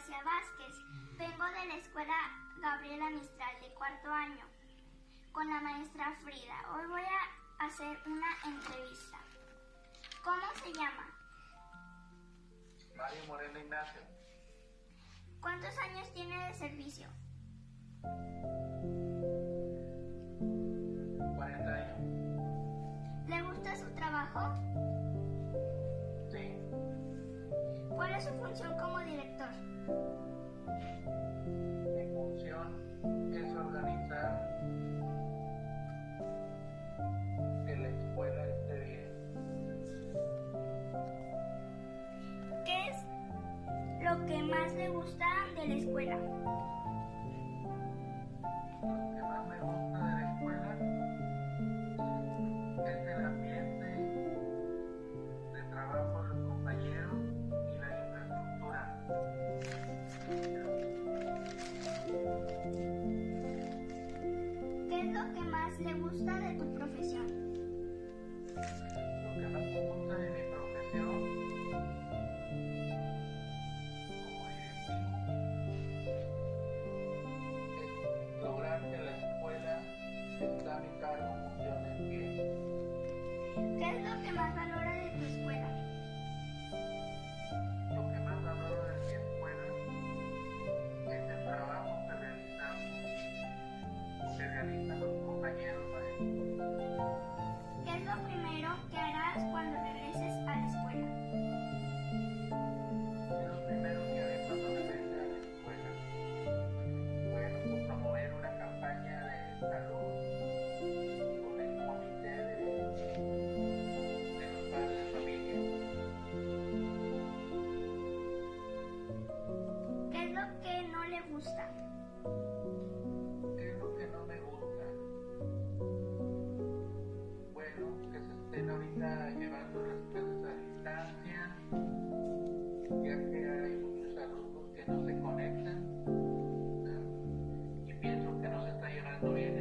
García Vázquez. Vengo de la escuela Gabriela Mistral de cuarto año con la maestra Frida. Hoy voy a hacer una entrevista. ¿Cómo se llama? Mario Moreno Ignacio. ¿Cuántos años tiene de servicio? Es su función como director? Mi función es organizar que la escuela esté bien. ¿Qué es lo que más le gusta de la escuela? Lo que más me gusta le gusta de tu profesión? Lo que más me gusta de mi profesión como directivo es lograr que la escuela está a mi cargo funcione bien. ¿Qué es lo que más valora de tu escuela? es lo que no me gusta? Bueno, que se estén ahorita llevando las clases a distancia, ya que hay muchos alumnos que no se conectan, y pienso que no se está llevando bien